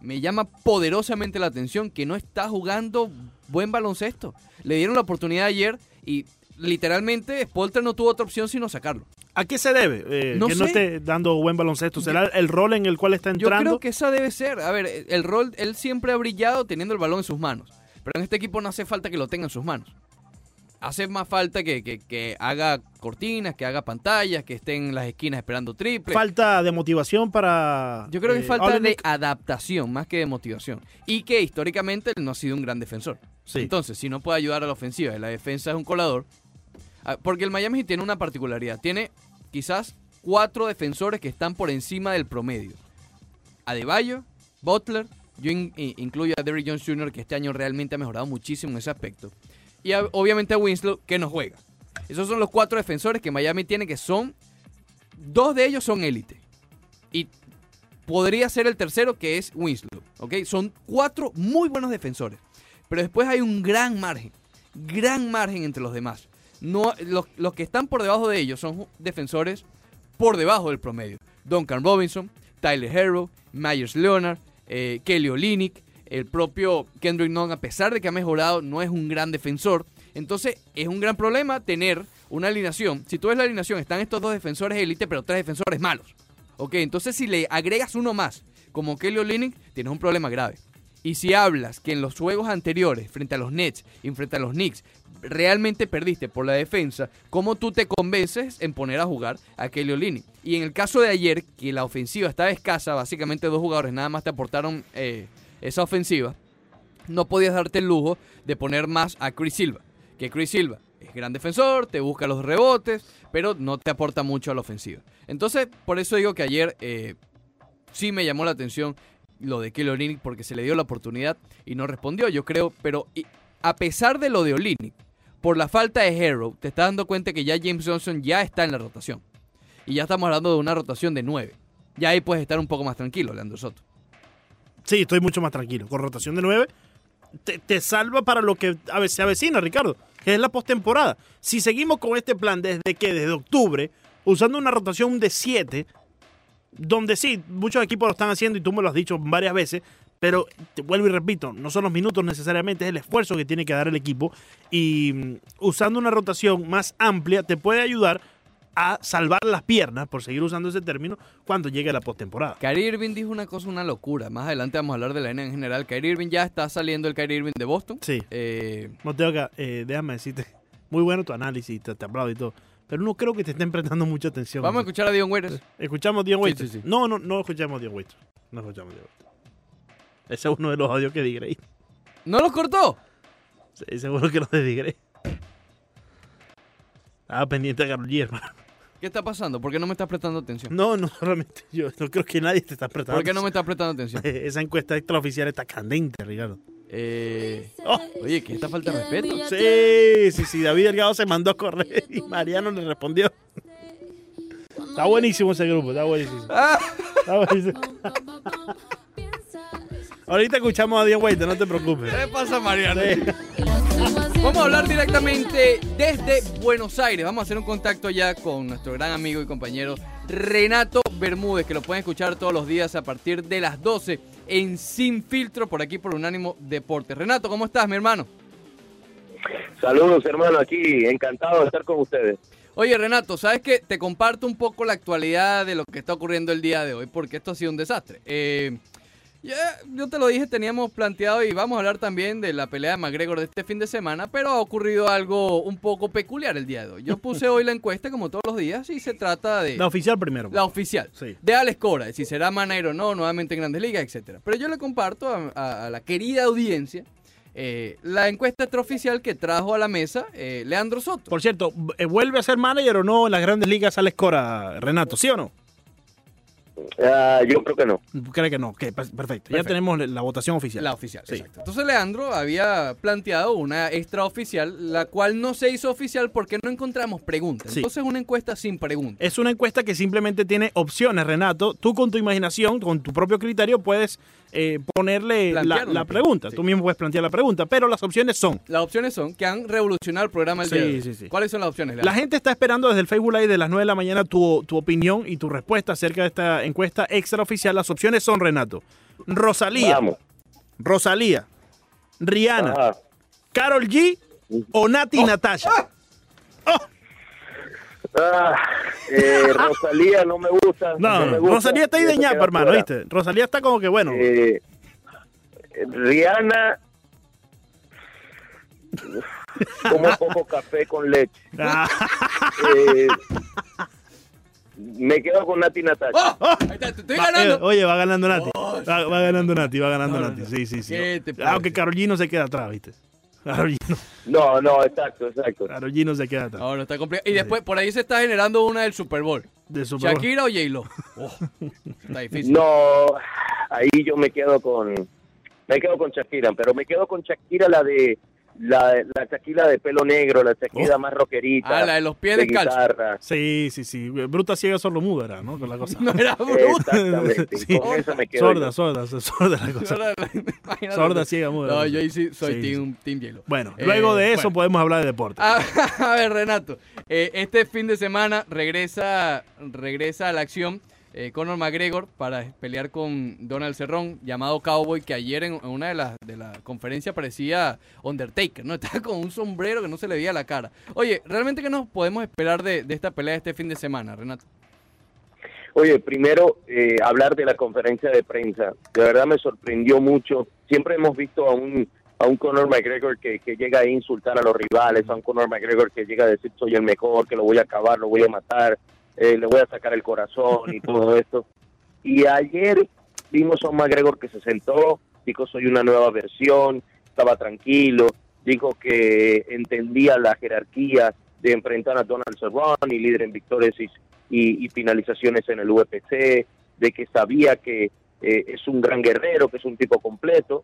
Me llama poderosamente la atención que no está jugando buen baloncesto. Le dieron la oportunidad ayer y literalmente Spolter no tuvo otra opción sino sacarlo. ¿A qué se debe eh, No que no esté dando buen baloncesto? ¿Será el rol en el cual está Yo entrando? creo que esa debe ser. A ver, el rol, él siempre ha brillado teniendo el balón en sus manos. Pero en este equipo no hace falta que lo tenga en sus manos. Hace más falta que, que- que haga cortinas, que haga pantallas, que esté en las esquinas esperando triple. Falta de motivación para. Yo creo que eh, falta de adaptación más que de motivación. Y que históricamente él no ha sido un gran defensor. Sí. Entonces, si no puede ayudar a la ofensiva y la defensa es un colador. Ah, Porque el Miami tiene una particularidad. Tiene quizás cuatro defensores que están por encima del promedio. Adebayo, Butler, yo incluyo a Derrick Jones Jr., que este año realmente ha mejorado muchísimo en ese aspecto. Y obviamente a Winslow, que no juega. Esos son los cuatro defensores que Miami tiene, que son... Dos de ellos son élite. Y podría ser el tercero, que es Winslow. ¿ok? Son cuatro muy buenos defensores. Pero después hay un gran margen. Gran margen entre los demás. No, los, que están por debajo de ellos son defensores por debajo del promedio. Duncan Robinson, Tyler Herro, Myers Leonard, eh, Kelly Olynyk, el propio Kendrick Nunn, a pesar de que ha mejorado, no es un gran defensor. Entonces es un gran problema tener una alineación. Si tú ves la alineación, están estos dos defensores élite, pero tres defensores malos. Ok, entonces si le agregas uno más, como Kelly Olynyk, tienes un problema grave. Y si hablas que en los juegos anteriores, frente a los Nets y frente a los Knicks, realmente perdiste por la defensa, ¿cómo tú te convences en poner a jugar a Kelly Olynyk? Y en el caso de ayer, que la ofensiva estaba escasa, básicamente dos jugadores nada más te aportaron eh, esa ofensiva, no podías darte el lujo de poner más a Chris Silva. Que Chris Silva es gran defensor, te busca los rebotes, pero no te aporta mucho a la ofensiva. Entonces, por eso digo que ayer eh, sí me llamó la atención lo de Kelly Olynyk porque se le dio la oportunidad y no respondió, yo creo, pero a pesar de lo de Olynyk, por la falta de Hero, te estás dando cuenta que ya James Johnson ya está en la rotación. Y ya estamos hablando de una rotación de 9. Ya ahí puedes estar un poco más tranquilo, Leandro Soto. Sí, estoy mucho más tranquilo. Con rotación de 9, te, te salva para lo que se avecina, Ricardo, que es la postemporada. Si seguimos con este plan desde que, desde octubre, usando una rotación de 7, donde sí, muchos equipos lo están haciendo y tú me lo has dicho varias veces, pero te vuelvo y repito, no son los minutos necesariamente, es el esfuerzo que tiene que dar el equipo y mm, usando una rotación más amplia te puede ayudar a salvar las piernas, por seguir usando ese término, cuando llegue la postemporada. Kyrie Irving dijo una cosa, una locura. Más adelante vamos a hablar de la NBA en general. Kyrie Irving ya está saliendo el Kyrie Irving de Boston. Sí. Eh, Mateo, acá, eh, déjame decirte, muy bueno tu análisis, te, te aplaudo y todo, pero no creo que te estén prestando mucha atención. vamos a escuchar a Dion Waiters. ¿Escuchamos a Dion Sí, Waiters? sí, sí. No, no, no escuchamos a Dion Waiters. No escuchamos a Dion Waiters. Ese es uno de los audios que digré. ¿No los cortó? Sí, seguro que los de digré. Estaba pendiente de Carol G, hermano. ¿Qué está pasando? ¿Por qué no me estás prestando atención? No, no solamente yo. No creo que nadie te está prestando ¿Por qué no me estás prestando atención? atención. Esa encuesta extraoficial está candente, Ricardo. Eh, Oh, oye, ¿qué esta falta de respeto? sí, sí, sí. David Delgado se mandó a correr y Mariano le respondió. Está buenísimo ese grupo, está buenísimo. Ah, Está buenísimo. Ahorita escuchamos a Dion Waiters, no te preocupes. ¿Qué pasa, Mariano? Sí. Vamos a hablar directamente desde Buenos Aires. Vamos a hacer un contacto ya con nuestro gran amigo y compañero Renato Bermúdez, que lo pueden escuchar todos los días a partir de las 12 en Sin Filtro por aquí por Unánimo Deportes. Renato, ¿cómo estás, mi hermano? Saludos, hermano, aquí encantado de estar con ustedes. Oye, Renato, ¿sabes qué? Te comparto un poco la actualidad de lo que está ocurriendo el día de hoy, porque esto ha sido un desastre. Eh, Ya, yo te lo dije, teníamos planteado y vamos a hablar también de la pelea de McGregor de este fin de semana, pero ha ocurrido algo un poco peculiar el día de hoy. Yo puse hoy la encuesta como todos los días y se trata de La oficial primero. la oficial Sí. de Alex Cora, si será manager o no, nuevamente en Grandes Ligas, etcétera. Pero yo le comparto a, a- a la querida audiencia eh, la encuesta extraoficial que trajo a la mesa eh, Leandro Soto. Por cierto, ¿vuelve a ser manager o no en las grandes ligas Alex Cora, Renato? ¿Sí o no? Ah, yo creo que no. ¿Cree que no? Ok, per- perfecto. Ya tenemos la votación oficial. La oficial, Sí. exacto. Entonces Leandro había planteado una extraoficial, la cual no se hizo oficial porque no encontramos preguntas. Sí. Entonces una encuesta sin preguntas. Es una encuesta que simplemente tiene opciones, Renato. Tú con tu imaginación, con tu propio criterio, puedes eh, ponerle la, pregunta. sí. Tú mismo puedes plantear la pregunta, pero las opciones son. Las opciones son que han revolucionado el programa el Sí, día de hoy. sí, sí. ¿Cuáles son las opciones, La gente está esperando desde el Facebook Live de las 9 de la mañana tu, tu opinión y tu respuesta acerca de esta encuesta extraoficial. Las opciones son, Renato, Rosalía, Vamos. Rosalía, Rihanna, Ajá. Carol G o Nati Natasha. Ah, eh, Rosalía no me gusta. No, me gusta. Rosalía está ahí de ñapa, hermano, fuera. ¿viste? Rosalía está como que bueno. Eh, Rihanna como poco café con leche. Ah, Eh, me quedo con Nati Natasha. ¡Oh! Ahí está, te estoy va- ganando. eh, oye, va ganando Nati. Oh, Va, va ganando Nati, va ganando No, Nati. Sí, sí, sí. ¿Qué te Aunque? Carol G no se queda atrás, ¿viste? G no, No, no, exacto, exacto. Karol G no se queda atrás. Está complicado. Y después por ahí se está generando una del Super Bowl. De Super Bowl. Shakira o J-Lo. Oh, está difícil. No, ahí yo me quedo con me quedo con Shakira, pero me quedo con Shakira la de la, la Shakira de pelo negro, la Shakira Oh. más rockerita. Ah, la de los pies descalzos. guitarra. Sí, sí, sí. Bruta ciega sordomuda era, ¿no? Con la cosa. No era bruto. Exactamente. Sí. Con esa me quedo. Sorda, yo. sorda, sorda la cosa. Sorda, ciega, muda. No, yo ahí sí soy Sí, team, team J-Lo. Bueno, Eh, luego de eso bueno. podemos hablar de deporte. A, a ver, Renato, eh, este fin de semana regresa, regresa a la acción eh, Conor McGregor para pelear con Donald Cerrón, llamado Cowboy, que ayer en, una de las de la conferencia parecía Undertaker, ¿no? Estaba con un sombrero que no se le veía la cara. Oye, ¿realmente qué nos podemos esperar de, de esta pelea este fin de semana, Renato? Oye, primero eh, hablar de la conferencia de prensa. De verdad me sorprendió mucho. Siempre hemos visto a un a un Conor McGregor que, que llega a insultar a los rivales, a un Conor McGregor que llega a decir soy el mejor, que lo voy a acabar, lo voy a matar, eh, le voy a sacar el corazón y todo esto. Y ayer vimos a un McGregor que se sentó, dijo soy una nueva versión, estaba tranquilo, dijo que entendía la jerarquía de enfrentar a Donald Cerrone y líder en victorias y, y- y finalizaciones en el UFC, de que sabía que eh, es un gran guerrero, que es un tipo completo,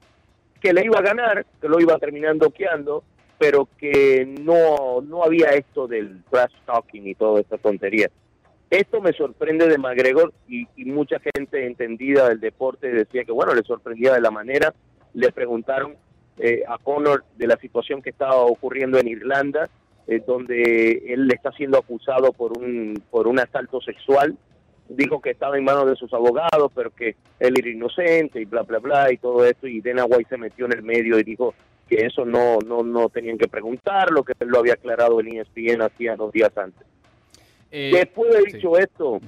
que le iba a ganar, que lo iba a terminar doqueando, pero que no, no había esto del trash talking y toda esta tontería. Esto me sorprende de McGregor y, y mucha gente entendida del deporte decía que, bueno, le sorprendía de la manera. Le preguntaron eh, a Conor de la situación que estaba ocurriendo en Irlanda, eh, donde él está siendo acusado por un, por un asalto sexual. Dijo que estaba en manos de sus abogados, pero que él era inocente y bla, bla, bla, y todo esto. Y Dana White se metió en el medio y dijo que eso no, no, no tenían que preguntarlo, que él lo había aclarado en ESPN hacía dos días antes. Eh, Después de sí. dicho esto,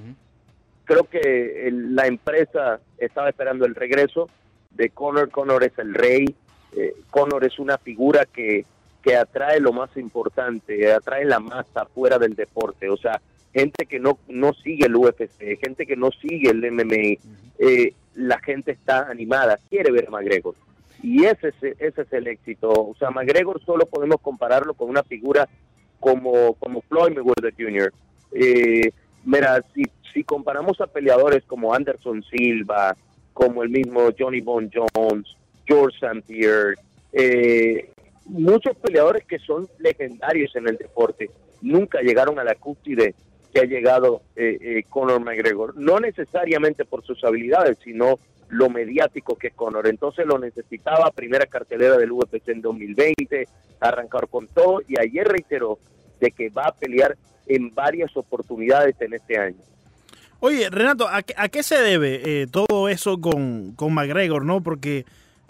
creo que el- la empresa estaba esperando el regreso de Conor. Conor es el rey. Eh, Conor es una figura que, que atrae lo más importante, atrae la masa fuera del deporte. O sea, gente que no, no sigue el UFC, gente que no sigue el MMA, eh, la gente está animada, quiere ver a McGregor. Y ese es, ese es el éxito. O sea, McGregor solo podemos compararlo con una figura como, como Floyd Mayweather Jr. Eh, mira, si, si comparamos a peleadores como Anderson Silva, como el mismo Johnny Bon Jones, George St. Eh, muchos peleadores que son legendarios en el deporte, nunca llegaron a la cúspide que ha llegado eh, eh, Conor McGregor. No necesariamente por sus habilidades, sino lo mediático que es Conor. Entonces lo necesitaba, primera cartelera del UFC en 2020, arrancar con todo y ayer reiteró de que va a pelear en varias oportunidades en este año. Oye, Renato, ¿a qué, a qué se debe eh, todo eso con, con McGregor, no? Porque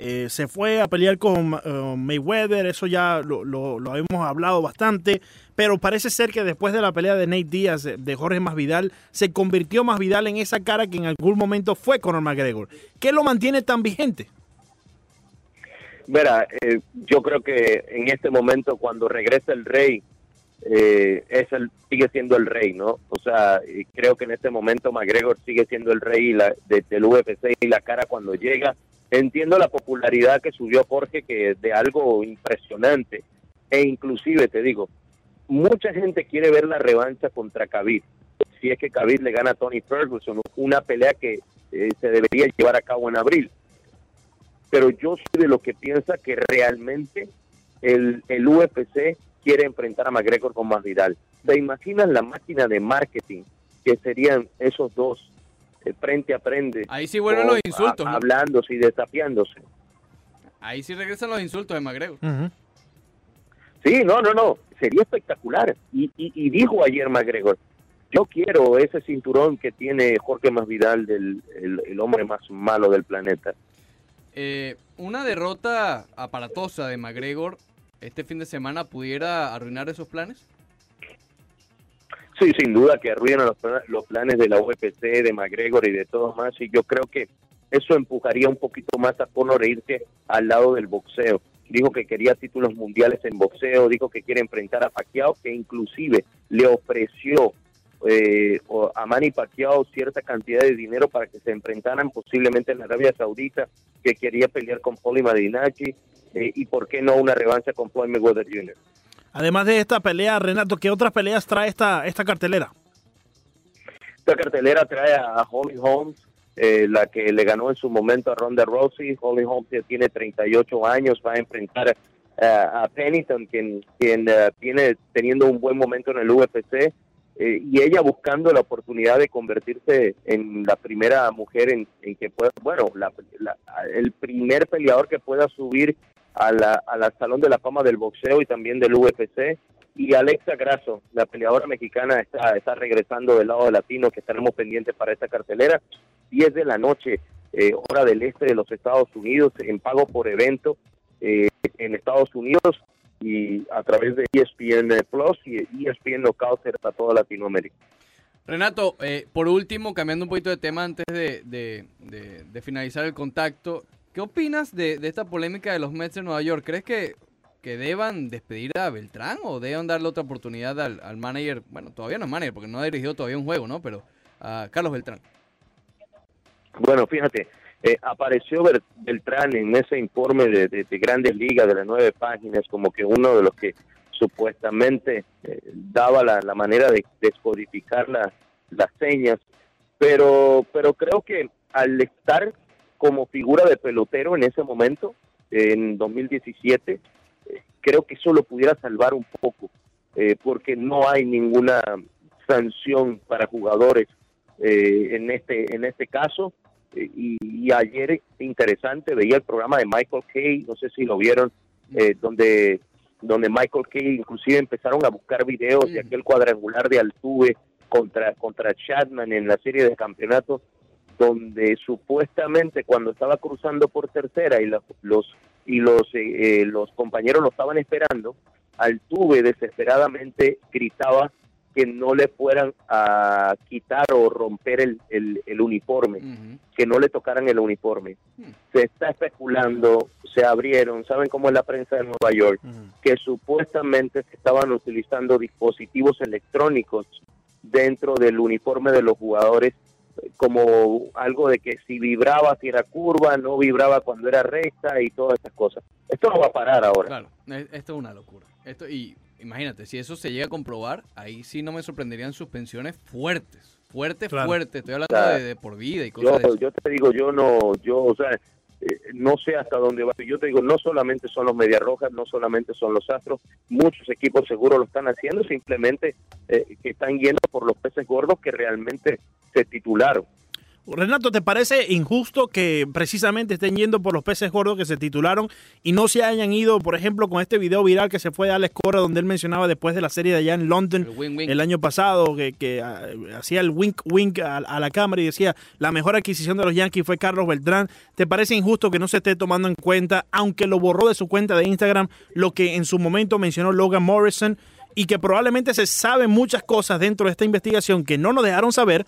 eh, se fue a pelear con eh, Mayweather, eso ya lo, lo, lo, hemos hablado bastante, pero parece ser que después de la pelea de Nate Díaz, de Jorge Masvidal, se convirtió Masvidal en esa cara que en algún momento fue Conor McGregor. ¿Qué lo mantiene tan vigente? Mira, eh, yo creo que en este momento cuando regresa el rey, eh, es el, sigue siendo el rey, ¿no? O sea, creo que en este momento McGregor sigue siendo el rey la, de, del UFC y la cara cuando llega. Entiendo la popularidad que subió Jorge, que de algo impresionante. E inclusive, te digo, mucha gente quiere ver la revancha contra Khabib. Si es que Khabib le gana a Tony Ferguson, una pelea que eh, se debería llevar a cabo en abril pero yo soy de lo que piensa que realmente el, el UFC quiere enfrentar a McGregor con Masvidal. ¿Se imaginan la máquina de marketing que serían esos dos eh, frente a frente? Ahí sí vuelven los insultos. A, Hablándose y desafiándose. Ahí sí regresan los insultos de McGregor. Sí, no, no, no. Sería espectacular. Y, y, y, dijo ayer McGregor, yo quiero ese cinturón que tiene Jorge Masvidal, del el, el hombre más malo del planeta. Eh, una derrota aparatosa de McGregor este fin de semana pudiera arruinar esos planes? Sí, sin duda que arruinan los, planes de la UFC, de McGregor y de todos más. Y yo creo que eso empujaría un poquito más a Conor irse al lado del boxeo. Dijo que quería títulos mundiales en boxeo, dijo que quiere enfrentar a Pacquiao, que inclusive le ofreció eh, a Manny Pacquiao cierta cantidad de dinero para que se enfrentaran posiblemente en Arabia Saudita, que quería pelear con Poli Madinacci, eh, y por qué no una revancha con Floyd Mayweather Jr. Además de esta pelea, Renato, ¿qué otras peleas trae esta, esta cartelera? Esta cartelera trae a Holly Holmes, eh, la que le ganó en su momento a Ronda Rousey. Holly Holmes ya tiene 38 años, va a enfrentar a Pennington, quien, quien uh, viene teniendo un buen momento en el UFC. Eh, y ella buscando la oportunidad de convertirse en la primera mujer en, en que pueda, bueno, la, la, el primer peleador que pueda subir a la, a la Salón de la Fama del Boxeo y también del UFC. Y Alexa Grasso, la peleadora mexicana, está, está regresando del lado de latino, que estaremos pendientes para esta cartelera. 10 de la noche, eh, hora del este de los Estados Unidos, en pago por evento eh, en Estados Unidos y a través de ESPN Plus y ESPN Local para toda Latinoamérica. Renato, eh, por último, cambiando un poquito de tema antes de, de, de, de finalizar el contacto, ¿qué opinas de, esta polémica de los Mets de Nueva York? ¿Crees que, que deban despedir a Beltrán o deban darle otra oportunidad al, al, manager? Bueno, todavía no es manager porque no ha dirigido todavía un juego, ¿no? Pero a Carlos Beltrán. Bueno, fíjate, eh, apareció Beltrán en ese informe de, de, de, Grandes Ligas de las nueve páginas como que uno de los que supuestamente eh, daba la, la, manera de descodificar la, las señas, pero, pero creo que al estar como figura de pelotero en ese momento, en 2017, eh, creo que eso lo pudiera salvar un poco, eh, porque no hay ninguna sanción para jugadores en este en este caso. Y, y, ayer interesante veía el programa de Michael Kay, no sé si lo vieron, eh, donde donde Michael Kay inclusive empezaron a buscar videos de aquel cuadrangular de Altuve contra contra Chapman en la serie de campeonatos donde supuestamente cuando estaba cruzando por tercera y la, los y los eh, los compañeros lo estaban esperando, Altuve desesperadamente gritaba que no le fueran a quitar o romper el, el, el uniforme, uh -huh. que no le tocaran el uniforme. Uh -huh. Se está especulando, se abrieron, ¿saben cómo es la prensa de Nueva York? Uh -huh. Que supuestamente se estaban utilizando dispositivos electrónicos dentro del uniforme de los jugadores como algo de que si vibraba si era curva, no vibraba cuando era recta y todas esas cosas. Esto no va a parar ahora. Claro, esto es una locura. Esto y imagínate, si eso se llega a comprobar, ahí sí no me sorprenderían suspensiones fuertes, fuertes, claro. fuertes. Estoy hablando claro. de, de, por vida y cosas yo, de eso. Yo te digo, yo no, yo, o sea, eh, no sé hasta dónde va. Yo te digo, no solamente son los Medias Rojas, no solamente son los Astros, muchos equipos seguro lo están haciendo, simplemente eh, que están yendo por los peces gordos que realmente se titularon. Renato, ¿te parece injusto que precisamente estén yendo por los peces gordos que se titularon y no se hayan ido, por ejemplo, con este video viral que se fue de Alex Cora, donde él mencionaba después de la serie de allá en London El año pasado, que, que, ah, hacía el wink wink a, a la cámara y decía, la mejor adquisición de los Yankees fue Carlos Beltrán? ¿Te parece injusto que no se esté tomando en cuenta, aunque lo borró de su cuenta de Instagram, lo que en su momento mencionó Logan Morrison? Y que probablemente se saben muchas cosas dentro de esta investigación que no nos dejaron saber,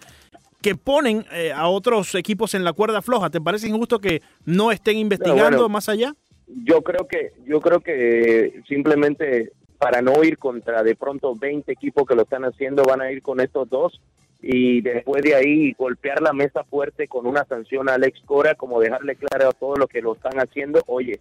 que ponen eh, a otros equipos en la cuerda floja. ¿Te parece injusto que no estén investigando bueno. más allá? yo creo que yo creo que simplemente para no ir contra de pronto 20 equipos que lo están haciendo van a ir con estos dos y después de ahí golpear la mesa fuerte con una sanción a Alex Cora como dejarle claro a todos los que lo están haciendo oye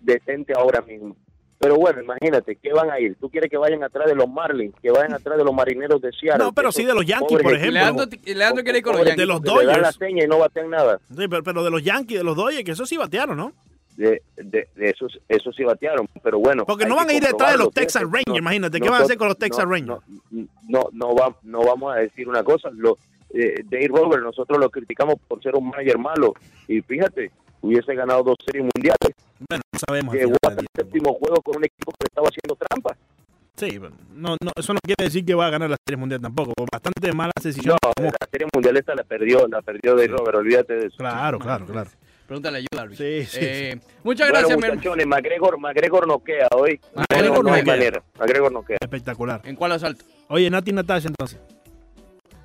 detente ahora mismo pero bueno imagínate ¿qué van a ir? ¿tú quieres que vayan atrás de los Marlins? que vayan atrás de los marineros de Seattle? No, pero sí de los Yankees, por ejemplo. Leandro, Leandro quiere ir con los Yankees. de los que le dan la Dodgers. seña y no batean nada Sí, pero, pero de los Yankees, de los Dodgers, que eso sí batearon, ¿no? de, de, de esos, esos sí batearon, pero bueno. Porque no van a ir detrás de los Texas. Rangers, No, imagínate, ¿qué van a hacer con los Texas no, Rangers? No, no, no, va- no vamos a decir una cosa, lo, eh, Dave Roberts, nosotros lo criticamos por ser un manager malo, y fíjate, hubiese ganado dos series mundiales, Bueno, no sabemos. llegó hasta el séptimo juego con un equipo que estaba haciendo trampa. Sí, pero no, no, eso no quiere decir que va a ganar la Serie Mundial tampoco. Bastante malas No, decisiones. tomó. la serie mundial esta la perdió, la perdió Dave Roberts, olvídate de eso. Claro, claro, claro. Pregúntale a Darby. Sí, sí, Eh, Muchas Bueno, gracias, hermano. muchachones, McGregor, McGregor no queda hoy. McGregor no, no hay queda. manera. McGregor no queda. Espectacular. ¿En cuál asalto? Oye, Nati Natasha, entonces.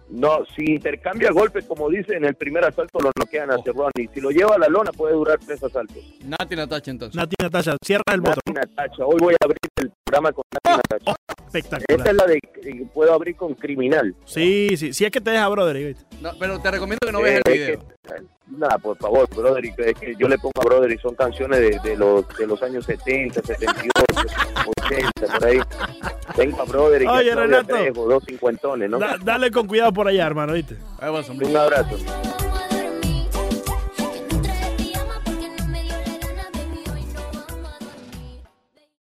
No, si intercambia golpes, como dice, en el primer asalto lo noquean a Oh. Cerrone. Si lo lleva a la lona, puede durar tres asaltos. Nati Natacha, entonces. Nati y Natasha, cierra el voto. Nati Natacha. Hoy voy a abrir el programa con Nati Natacha. Esta Espectacular. es la de que puedo abrir con criminal. Sí, sí, sí es que te deja, brother. ¿viste? No, pero te recomiendo que no Eh, veas el es video. que- Nada, por favor, que- es que yo le pongo a y son canciones de, de los de los años 70, 78, 80, por ahí. Tengo a brother y Oye, Renato. Dos cincuentones, ¿no? Da- dale con cuidado por allá, hermano, ¿viste? Un abrazo.